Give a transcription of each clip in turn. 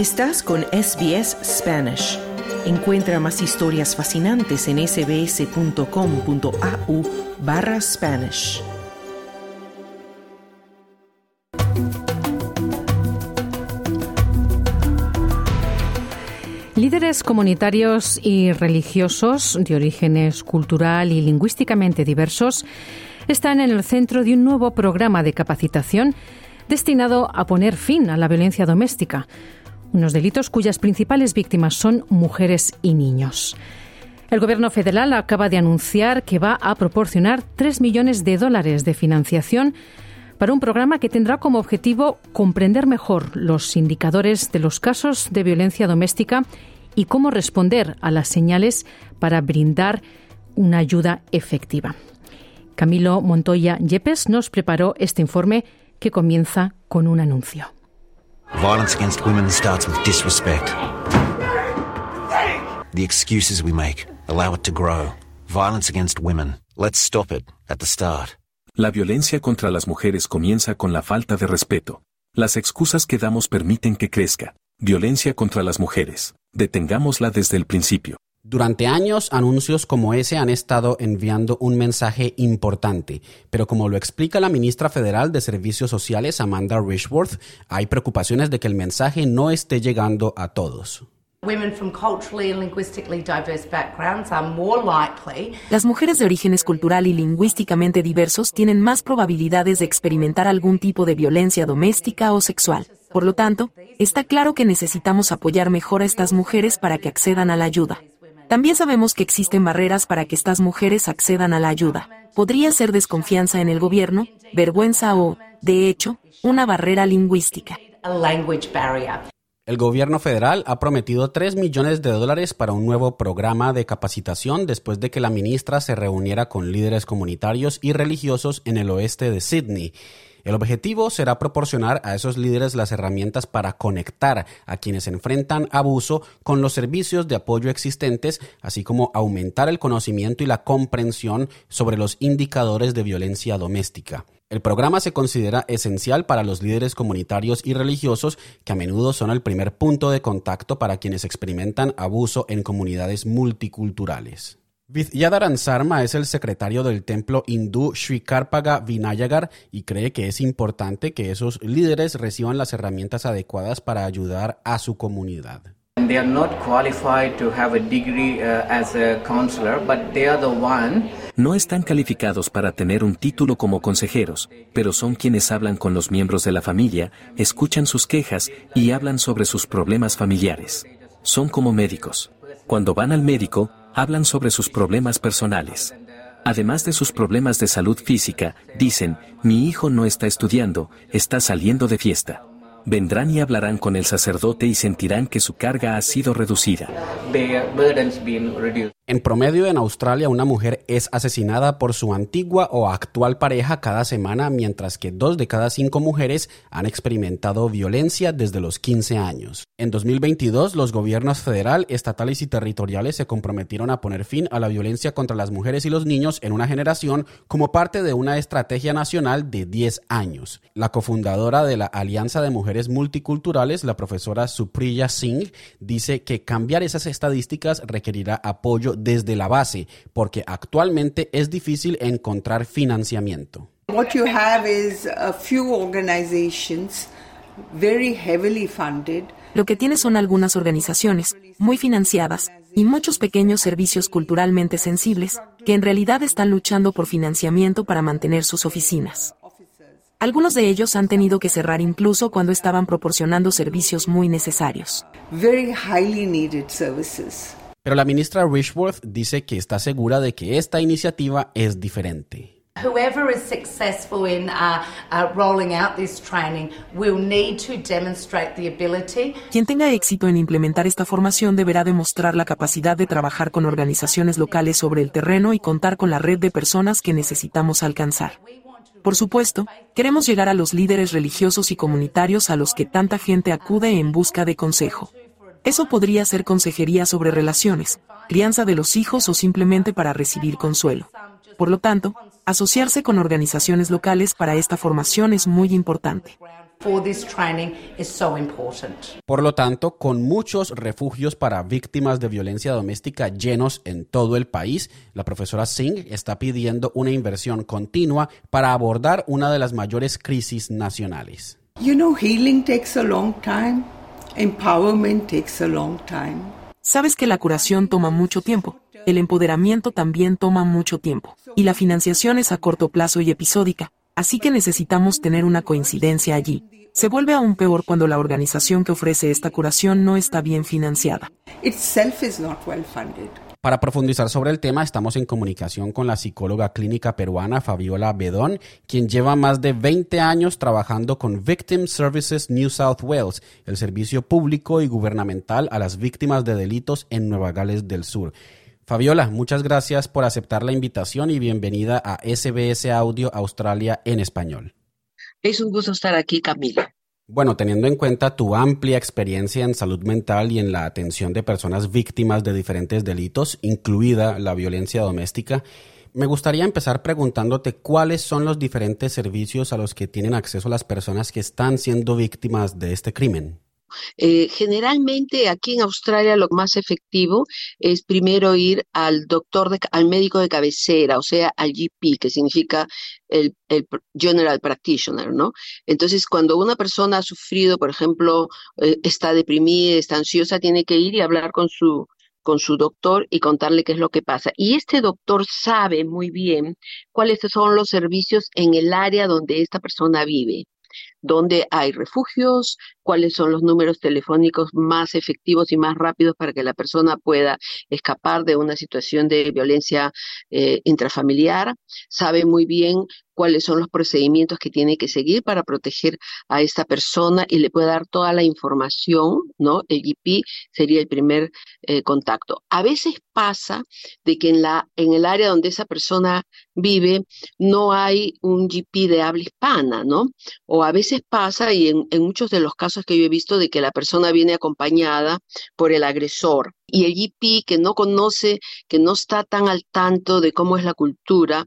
Estás con SBS Spanish. Encuentra más historias fascinantes en sbs.com.au barra Spanish. Líderes comunitarios y religiosos de orígenes cultural y lingüísticamente diversos están en el centro de un nuevo programa de capacitación destinado a poner fin a la violencia doméstica, unos delitos cuyas principales víctimas son mujeres y niños. El Gobierno federal acaba de anunciar que va a proporcionar 3 millones de dólares de financiación para un programa que tendrá como objetivo comprender mejor los indicadores de los casos de violencia doméstica y cómo responder a las señales para brindar una ayuda efectiva. Camilo Montoya Yepes nos preparó este informe que comienza con un anuncio. Violence against women starts with disrespect. The excuses we make allow it to grow. Violence against women. Let's stop it at the start. La violencia contra las mujeres comienza con la falta de respeto. Las excusas que damos permiten que crezca. Violencia contra las mujeres. Detengámosla desde el principio. Durante años, anuncios como ese han estado enviando un mensaje importante, pero como lo explica la ministra federal de Servicios Sociales, Amanda Richworth, hay preocupaciones de que el mensaje no esté llegando a todos. Las mujeres de orígenes cultural y lingüísticamente diversos tienen más probabilidades de experimentar algún tipo de violencia doméstica o sexual. Por lo tanto, está claro que necesitamos apoyar mejor a estas mujeres para que accedan a la ayuda. También sabemos que existen barreras para que estas mujeres accedan a la ayuda. Podría ser desconfianza en el gobierno, vergüenza o, de hecho, una barrera lingüística. El gobierno federal ha prometido 3 millones de dólares para un nuevo programa de capacitación después de que la ministra se reuniera con líderes comunitarios y religiosos en el oeste de Sydney. El objetivo será proporcionar a esos líderes las herramientas para conectar a quienes enfrentan abuso con los servicios de apoyo existentes, así como aumentar el conocimiento y la comprensión sobre los indicadores de violencia doméstica. El programa se considera esencial para los líderes comunitarios y religiosos que a menudo son el primer punto de contacto para quienes experimentan abuso en comunidades multiculturales. Vidyadharan Sarma es el secretario del templo hindú Sri Karpaga Vinayagar y cree que es importante que esos líderes reciban las herramientas adecuadas para ayudar a su comunidad. No están calificados para tener un título como consejeros, pero son quienes hablan con los miembros de la familia, escuchan sus quejas y hablan sobre sus problemas familiares. Son como médicos. Cuando van al médico, hablan sobre sus problemas personales. Además de sus problemas de salud física, dicen, mi hijo no está estudiando, está saliendo de fiesta. Vendrán y hablarán con el sacerdote y sentirán que su carga ha sido reducida. En promedio en Australia una mujer es asesinada por su antigua o actual pareja cada semana, mientras que dos de cada cinco mujeres han experimentado violencia desde los 15 años. En 2022 los gobiernos federal, estatales y territoriales se comprometieron a poner fin a la violencia contra las mujeres y los niños en una generación como parte de una estrategia nacional de 10 años. La cofundadora de la Alianza de Mujeres Multiculturales, la profesora Supriya Singh, dice que cambiar esas estadísticas requerirá apoyo desde la base, porque actualmente es difícil encontrar financiamiento. What you have is a few organizations very heavily funded. Lo que tiene son algunas organizaciones muy financiadas y muchos pequeños servicios culturalmente sensibles que en realidad están luchando por financiamiento para mantener sus oficinas. Algunos de ellos han tenido que cerrar incluso cuando estaban proporcionando servicios muy necesarios. Very highly needed services. Pero la ministra Richworth dice que está segura de que esta iniciativa es diferente. Whoever is successful in uh, uh, rolling out this training will need to demonstrate the ability. Quien tenga éxito en implementar esta formación deberá demostrar la capacidad de trabajar con organizaciones locales sobre el terreno y contar con la red de personas que necesitamos alcanzar. Por supuesto, queremos llegar a los líderes religiosos y comunitarios a los que tanta gente acude en busca de consejo. Eso podría ser consejería sobre relaciones, crianza de los hijos o simplemente para recibir consuelo. Por lo tanto, asociarse con organizaciones locales para esta formación es muy importante. Por lo tanto, con muchos refugios para víctimas de violencia doméstica llenos en todo el país, la profesora Singh está pidiendo una inversión continua para abordar una de las mayores crisis nacionales. You know, healing takes a long time. Empowerment takes a long time. Sabes que la curación toma mucho tiempo. El empoderamiento también toma mucho tiempo. Y la financiación es a corto plazo y episódica. Así que necesitamos tener una coincidencia allí. Se vuelve aún peor cuando la organización que ofrece esta curación no está bien financiada. Para profundizar sobre el tema, estamos en comunicación con la psicóloga clínica peruana Fabiola Bedón, quien lleva más de 20 años trabajando con Victim Services New South Wales, el servicio público y gubernamental a las víctimas de delitos en Nueva Gales del Sur. Fabiola, muchas gracias por aceptar la invitación y bienvenida a SBS Audio Australia en español. Es un gusto estar aquí, Camila. Bueno, teniendo en cuenta tu amplia experiencia en salud mental y en la atención de personas víctimas de diferentes delitos, incluida la violencia doméstica, me gustaría empezar preguntándote cuáles son los diferentes servicios a los que tienen acceso las personas que están siendo víctimas de este crimen. Eh, generalmente aquí en Australia lo más efectivo es primero ir al doctor, al médico de cabecera, o sea, al GP, que significa el, General Practitioner, ¿no? Entonces, cuando una persona ha sufrido, por ejemplo, eh, está deprimida, está ansiosa, tiene que ir y hablar con su con su doctor y contarle qué es lo que pasa. Y este doctor sabe muy bien cuáles son los servicios en el área donde esta persona vive dónde hay refugios, cuáles son los números telefónicos más efectivos y más rápidos para que la persona pueda escapar de una situación de violencia eh, intrafamiliar. Sabe muy bien cuáles son los procedimientos que tiene que seguir para proteger a esta persona y le puede dar toda la información, ¿no? El GP sería el primer eh, contacto. A veces pasa de que en, la, en el área donde esa persona vive no hay un GP de habla hispana, ¿no? O a veces pasa, y en, en muchos de los casos que yo he visto, de que la persona viene acompañada por el agresor y el GP que no conoce, que no está tan al tanto de cómo es la cultura,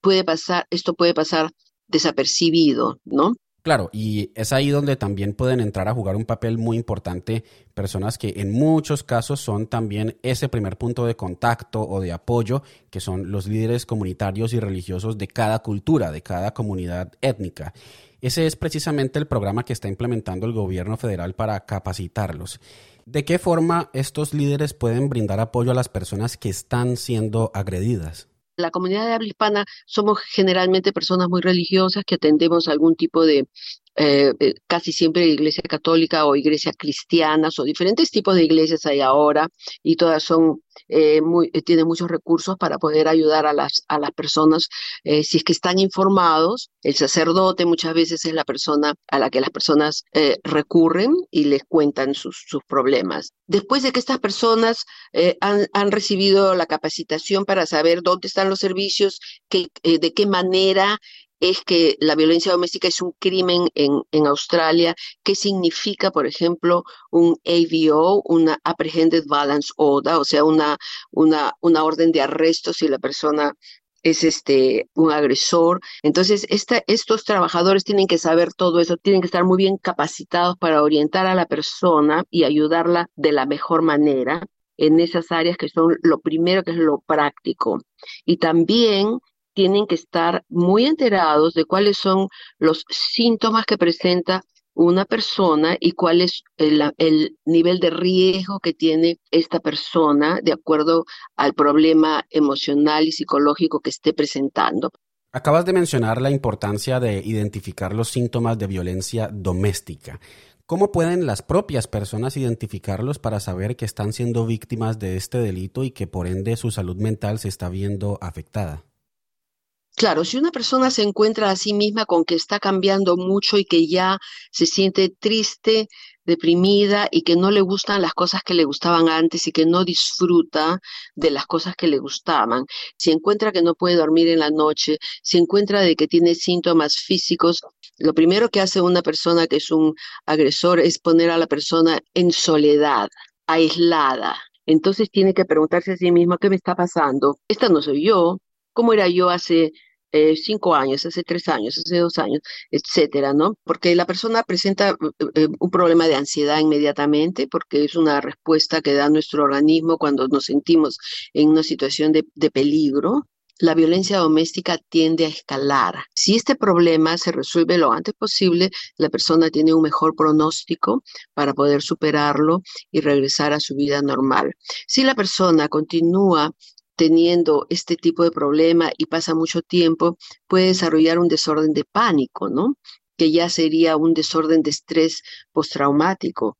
puede pasar, esto puede pasar desapercibido, ¿no? Claro, y es ahí donde también pueden entrar a jugar un papel muy importante personas que en muchos casos son también ese primer punto de contacto o de apoyo, que son los líderes comunitarios y religiosos de cada cultura, de cada comunidad étnica. Ese es precisamente el programa que está implementando el gobierno federal para capacitarlos. ¿De qué forma estos líderes pueden brindar apoyo a las personas que están siendo agredidas? la comunidad de habla hispana somos generalmente personas muy religiosas que atendemos algún tipo de eh, eh, casi siempre iglesia católica o iglesia cristianas o diferentes tipos de iglesias hay ahora y todas son eh, muy, tienen muchos recursos para poder ayudar a las, a las personas si es que están informados. El sacerdote muchas veces es la persona a la que las personas recurren y les cuentan sus, sus, problemas. Después de que estas personas han, han, recibido la capacitación para saber dónde están los servicios, que, de qué manera es que la violencia doméstica es un crimen en, en Australia. ¿Qué significa, por ejemplo, un AVO, una Apprehended Violence Order, o sea, una, una, una orden de arresto si la persona es este un agresor. Entonces, esta, estos trabajadores tienen que saber todo eso, tienen que estar muy bien capacitados para orientar a la persona y ayudarla de la mejor manera en esas áreas que son lo primero que es lo práctico. Y también tienen que estar muy enterados de cuáles son los síntomas que presenta una persona y cuál es el, nivel de riesgo que tiene esta persona de acuerdo al problema emocional y psicológico que esté presentando. Acabas de mencionar la importancia de identificar los síntomas de violencia doméstica. ¿Cómo pueden las propias personas identificarlos para saber que están siendo víctimas de este delito y que por ende su salud mental se está viendo afectada? Claro, si una persona se encuentra a sí misma con que está cambiando mucho y que ya se siente triste, deprimida y que no le gustan las cosas que le gustaban antes y que no disfruta de las cosas que le gustaban, si encuentra que no puede dormir en la noche, si encuentra de que tiene síntomas físicos, lo primero que hace una persona que es un agresor es poner a la persona en soledad, aislada. Entonces tiene que preguntarse a sí misma, ¿qué me está pasando? Esta no soy yo, ¿Cómo era yo hace eh, cinco años, hace tres años, hace dos años, etcétera, ¿no? Porque la persona presenta eh, eh, un problema de ansiedad inmediatamente, porque es una respuesta que da nuestro organismo cuando nos sentimos en una situación de, de peligro, la violencia doméstica tiende a escalar. Si este problema se resuelve lo antes posible, la persona tiene un mejor pronóstico para poder superarlo y regresar a su vida normal. Si la persona continúa teniendo este tipo de problema y pasa mucho tiempo, puede desarrollar un desorden de pánico, ¿no? Que ya sería un desorden de estrés postraumático.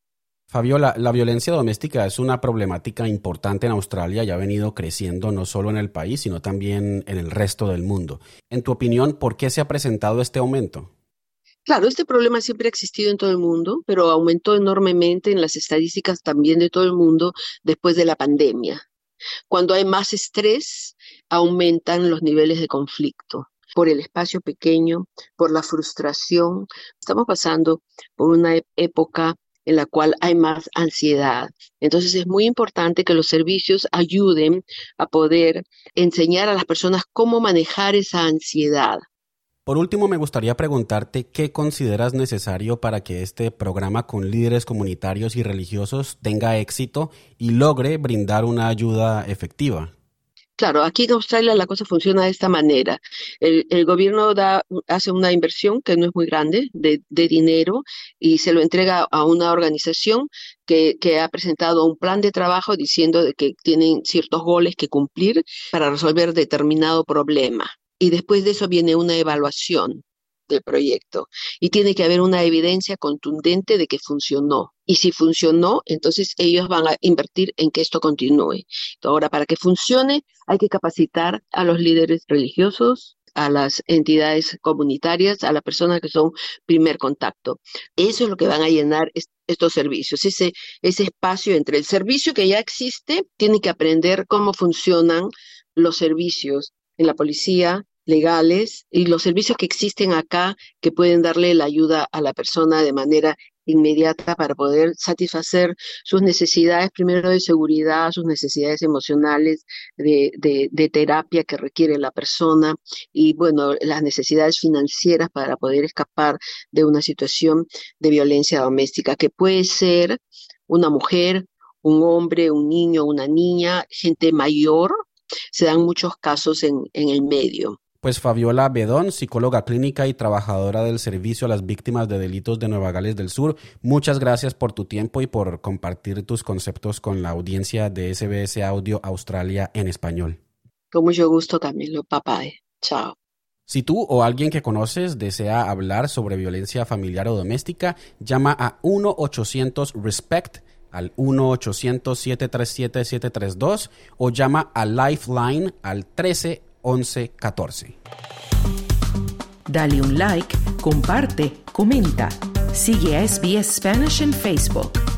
Fabiola, la violencia doméstica es una problemática importante en Australia y ha venido creciendo no solo en el país, sino también en el resto del mundo. En tu opinión, ¿por qué se ha presentado este aumento? Claro, este problema siempre ha existido en todo el mundo, pero aumentó enormemente en las estadísticas también de todo el mundo después de la pandemia. Cuando hay más estrés, aumentan los niveles de conflicto por el espacio pequeño, por la frustración. Estamos pasando por una época en la cual hay más ansiedad. Entonces es muy importante que los servicios ayuden a poder enseñar a las personas cómo manejar esa ansiedad. Por último, me gustaría preguntarte qué consideras necesario para que este programa con líderes comunitarios y religiosos tenga éxito y logre brindar una ayuda efectiva. Claro, aquí en Australia la cosa funciona de esta manera. El, gobierno da, hace una inversión que no es muy grande de, dinero y se lo entrega a una organización que, que, ha presentado un plan de trabajo diciendo que tienen ciertos goles que cumplir para resolver determinado problema y después de eso viene una evaluación del proyecto y tiene que haber una evidencia contundente de que funcionó. Y si funcionó, entonces ellos van a invertir en que esto continúe. Ahora, para que funcione, hay que capacitar a los líderes religiosos, a las entidades comunitarias, a las personas que son primer contacto. Eso es lo que van a llenar estos servicios, ese, ese espacio entre el servicio que ya existe, tiene que aprender cómo funcionan los servicios en la policía, legales y los servicios que existen acá que pueden darle la ayuda a la persona de manera inmediata para poder satisfacer sus necesidades, primero de seguridad, sus necesidades emocionales, de, de, terapia que requiere la persona y, bueno, las necesidades financieras para poder escapar de una situación de violencia doméstica, que puede ser una mujer, un hombre, un niño, una niña, gente mayor, se dan muchos casos en, en el medio. Pues Fabiola Bedón, psicóloga clínica y trabajadora del Servicio a las Víctimas de Delitos de Nueva Gales del Sur, muchas gracias por tu tiempo y por compartir tus conceptos con la audiencia de SBS Audio Australia en español. Con mucho gusto, Camilo. Papá. Chao. Si tú o alguien que conoces desea hablar sobre violencia familiar o doméstica, llama a 1-800-RESPECT al 1-800-737-732 o llama a Lifeline al 13 1114. Dale un like, comparte, comenta. Sigue a SBS Spanish en Facebook.